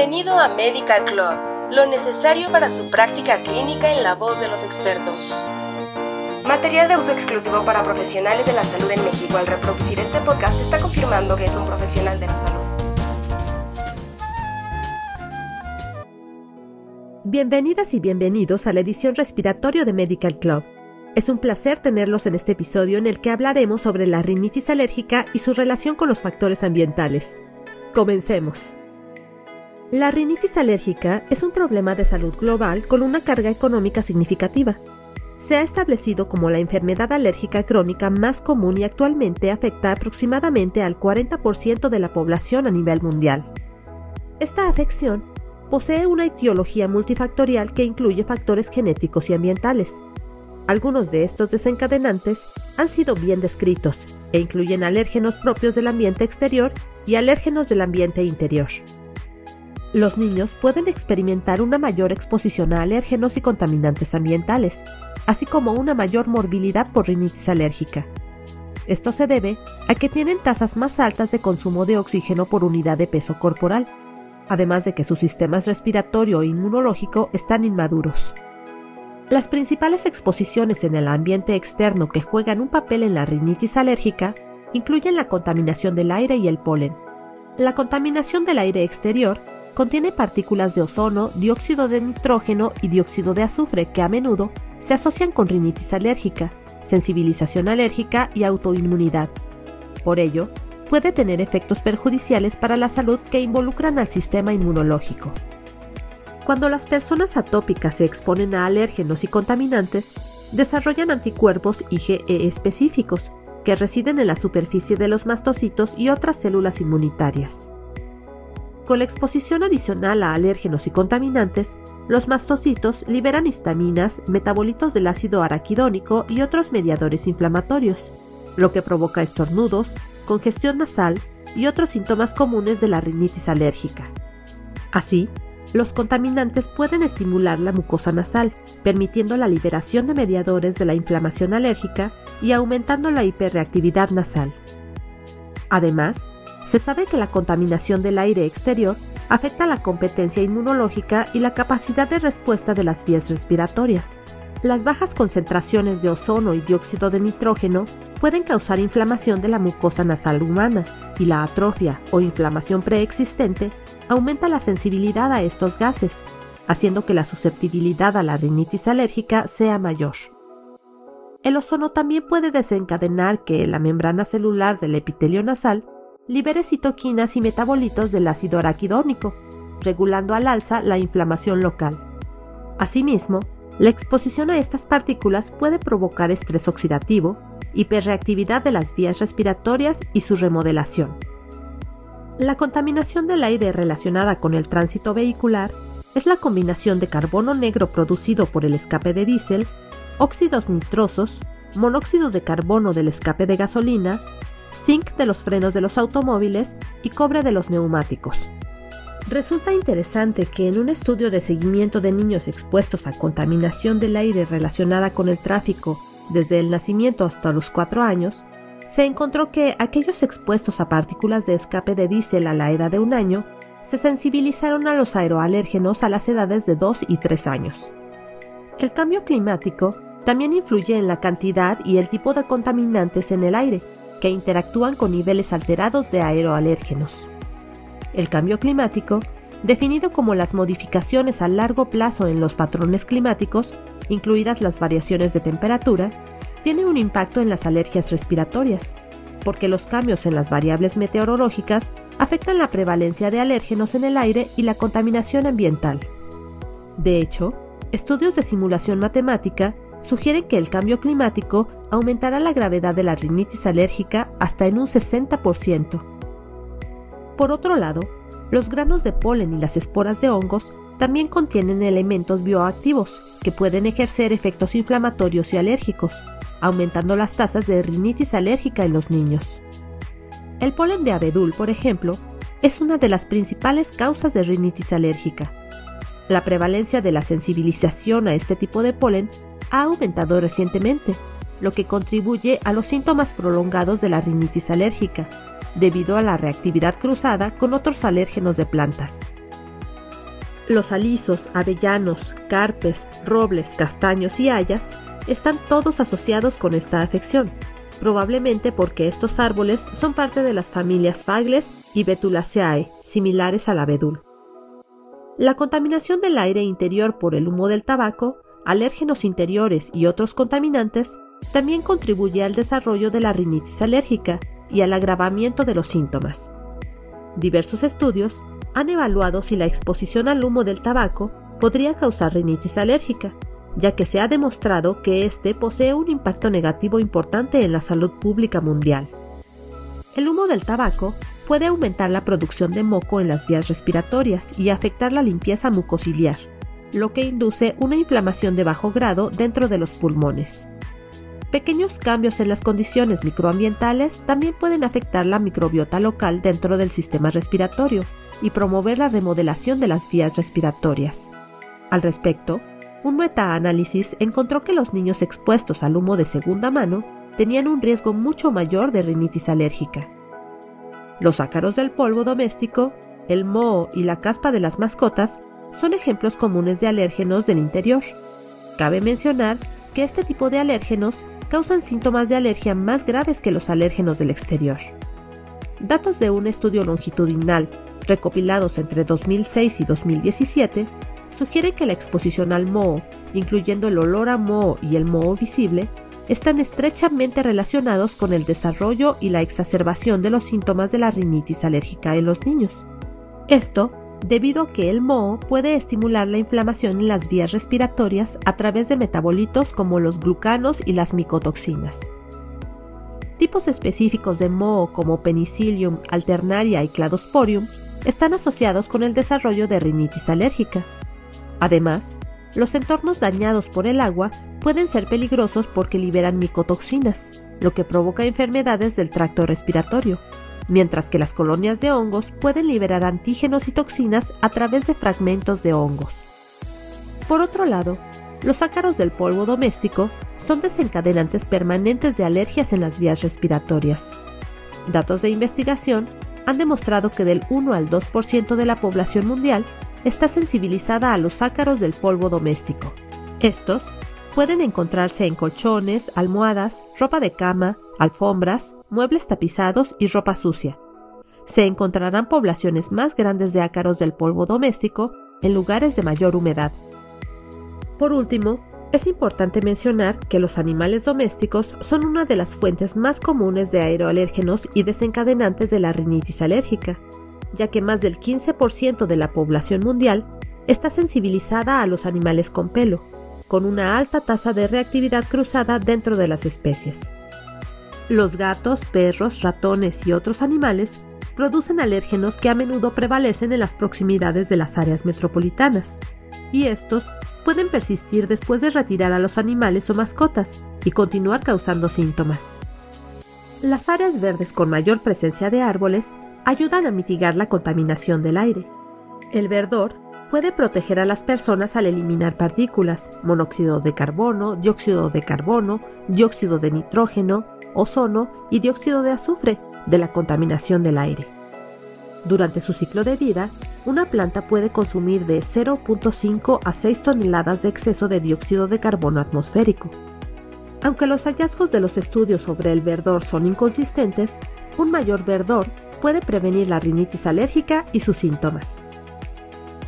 Bienvenido a Medical Club, lo necesario para su práctica clínica en la voz de los expertos. Material de uso exclusivo para profesionales de la salud en México. Al reproducir este podcast está confirmando que es un profesional de la salud. Bienvenidas y bienvenidos a la edición respiratorio de Medical Club. Es un placer tenerlos en este episodio en el que hablaremos sobre la rinitis alérgica y su relación con los factores ambientales. Comencemos. La rinitis alérgica es un problema de salud global con una carga económica significativa. Se ha establecido como la enfermedad alérgica crónica más común y actualmente afecta aproximadamente al 40% de la población a nivel mundial. Esta afección posee una etiología multifactorial que incluye factores genéticos y ambientales. Algunos de estos desencadenantes han sido bien descritos e incluyen alérgenos propios del ambiente exterior y alérgenos del ambiente interior. Los niños pueden experimentar una mayor exposición a alérgenos y contaminantes ambientales, así como una mayor morbilidad por rinitis alérgica. Esto se debe a que tienen tasas más altas de consumo de oxígeno por unidad de peso corporal, además de que sus sistemas respiratorio e inmunológico están inmaduros. Las principales exposiciones en el ambiente externo que juegan un papel en la rinitis alérgica incluyen la contaminación del aire y el polen. La contaminación del aire exterior contiene partículas de ozono, dióxido de nitrógeno y dióxido de azufre que a menudo se asocian con rinitis alérgica, sensibilización alérgica y autoinmunidad. Por ello, puede tener efectos perjudiciales para la salud que involucran al sistema inmunológico. Cuando las personas atópicas se exponen a alérgenos y contaminantes, desarrollan anticuerpos IgE específicos que residen en la superficie de los mastocitos y otras células inmunitarias. Con la exposición adicional a alérgenos y contaminantes, los mastocitos liberan histaminas, metabolitos del ácido araquidónico y otros mediadores inflamatorios, lo que provoca estornudos, congestión nasal y otros síntomas comunes de la rinitis alérgica. Así, los contaminantes pueden estimular la mucosa nasal, permitiendo la liberación de mediadores de la inflamación alérgica y aumentando la hiperreactividad nasal. Además, se sabe que la contaminación del aire exterior afecta la competencia inmunológica y la capacidad de respuesta de las vías respiratorias. Las bajas concentraciones de ozono y dióxido de nitrógeno pueden causar inflamación de la mucosa nasal humana y la atrofia o inflamación preexistente aumenta la sensibilidad a estos gases, haciendo que la susceptibilidad a la rinitis alérgica sea mayor. El ozono también puede desencadenar que la membrana celular del epitelio nasal libere citoquinas y metabolitos del ácido araquidónico, regulando al alza la inflamación local. Asimismo, la exposición a estas partículas puede provocar estrés oxidativo, hiperreactividad de las vías respiratorias y su remodelación. La contaminación del aire relacionada con el tránsito vehicular es la combinación de carbono negro producido por el escape de diésel, óxidos nitrosos, monóxido de carbono del escape de gasolina zinc de los frenos de los automóviles y cobre de los neumáticos. Resulta interesante que en un estudio de seguimiento de niños expuestos a contaminación del aire relacionada con el tráfico desde el nacimiento hasta los 4 años, se encontró que aquellos expuestos a partículas de escape de diésel a la edad de un año se sensibilizaron a los aeroalérgenos a las edades de 2 y 3 años. El cambio climático también influye en la cantidad y el tipo de contaminantes en el aire, que interactúan con niveles alterados de aeroalérgenos. El cambio climático, definido como las modificaciones a largo plazo en los patrones climáticos, incluidas las variaciones de temperatura, tiene un impacto en las alergias respiratorias, porque los cambios en las variables meteorológicas afectan la prevalencia de alérgenos en el aire y la contaminación ambiental. De hecho, estudios de simulación matemática sugieren que el cambio climático aumentará la gravedad de la rinitis alérgica hasta en un 60%. Por otro lado, los granos de polen y las esporas de hongos también contienen elementos bioactivos que pueden ejercer efectos inflamatorios y alérgicos, aumentando las tasas de rinitis alérgica en los niños. El polen de abedul, por ejemplo, es una de las principales causas de rinitis alérgica. La prevalencia de la sensibilización a este tipo de polen ha aumentado recientemente, lo que contribuye a los síntomas prolongados de la rinitis alérgica, debido a la reactividad cruzada con otros alérgenos de plantas. Los alisos, avellanos, carpes, robles, castaños y hayas están todos asociados con esta afección, probablemente porque estos árboles son parte de las familias Fagles y Betulaceae, similares al abedul. La contaminación del aire interior por el humo del tabaco, alérgenos interiores y otros contaminantes también contribuye al desarrollo de la rinitis alérgica y al agravamiento de los síntomas. Diversos estudios han evaluado si la exposición al humo del tabaco podría causar rinitis alérgica, ya que se ha demostrado que éste posee un impacto negativo importante en la salud pública mundial. El humo del tabaco puede aumentar la producción de moco en las vías respiratorias y afectar la limpieza mucociliar, lo que induce una inflamación de bajo grado dentro de los pulmones. Pequeños cambios en las condiciones microambientales también pueden afectar la microbiota local dentro del sistema respiratorio y promover la remodelación de las vías respiratorias. Al respecto, un metaanálisis encontró que los niños expuestos al humo de segunda mano tenían un riesgo mucho mayor de rinitis alérgica. Los ácaros del polvo doméstico, el moho y la caspa de las mascotas son ejemplos comunes de alérgenos del interior. Cabe mencionar que este tipo de alérgenos causan síntomas de alergia más graves que los alérgenos del exterior. Datos de un estudio longitudinal recopilados entre 2006 y 2017 sugieren que la exposición al moho, incluyendo el olor a moho y el moho visible, están estrechamente relacionados con el desarrollo y la exacerbación de los síntomas de la rinitis alérgica en los niños. Esto debido a que el moho puede estimular la inflamación en las vías respiratorias a través de metabolitos como los glucanos y las micotoxinas. Tipos específicos de moho como Penicillium alternaria y Cladosporium están asociados con el desarrollo de rinitis alérgica. Además, los entornos dañados por el agua pueden ser peligrosos porque liberan micotoxinas, lo que provoca enfermedades del tracto respiratorio, mientras que las colonias de hongos pueden liberar antígenos y toxinas a través de fragmentos de hongos. Por otro lado, los ácaros del polvo doméstico son desencadenantes permanentes de alergias en las vías respiratorias. Datos de investigación han demostrado que del 1 al 2% de la población mundial está sensibilizada a los ácaros del polvo doméstico. Estos pueden encontrarse en colchones, almohadas, ropa de cama, alfombras, muebles tapizados y ropa sucia. Se encontrarán poblaciones más grandes de ácaros del polvo doméstico en lugares de mayor humedad. Por último, es importante mencionar que los animales domésticos son una de las fuentes más comunes de aeroalérgenos y desencadenantes de la rinitis alérgica, ya que más del 15% de la población mundial está sensibilizada a los animales con pelo, con una alta tasa de reactividad cruzada dentro de las especies. Los gatos, perros, ratones y otros animales producen alérgenos que a menudo prevalecen en las proximidades de las áreas metropolitanas, y estos pueden persistir después de retirar a los animales o mascotas y continuar causando síntomas. Las áreas verdes con mayor presencia de árboles ayudan a mitigar la contaminación del aire. El verdor puede proteger a las personas al eliminar partículas, monóxido de carbono, dióxido de carbono, dióxido de nitrógeno, ozono y dióxido de azufre de la contaminación del aire. Durante su ciclo de vida, una planta puede consumir de 0.5 a 6 toneladas de exceso de dióxido de carbono atmosférico. Aunque los hallazgos de los estudios sobre el verdor son inconsistentes, un mayor verdor puede prevenir la rinitis alérgica y sus síntomas.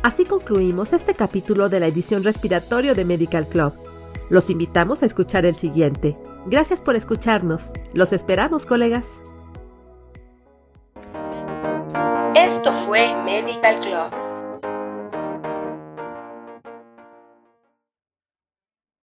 Así concluimos este capítulo de la edición respiratorio de Medical Club. Los invitamos a escuchar el siguiente. Gracias por escucharnos. Los esperamos, colegas. Esto fue Medical Club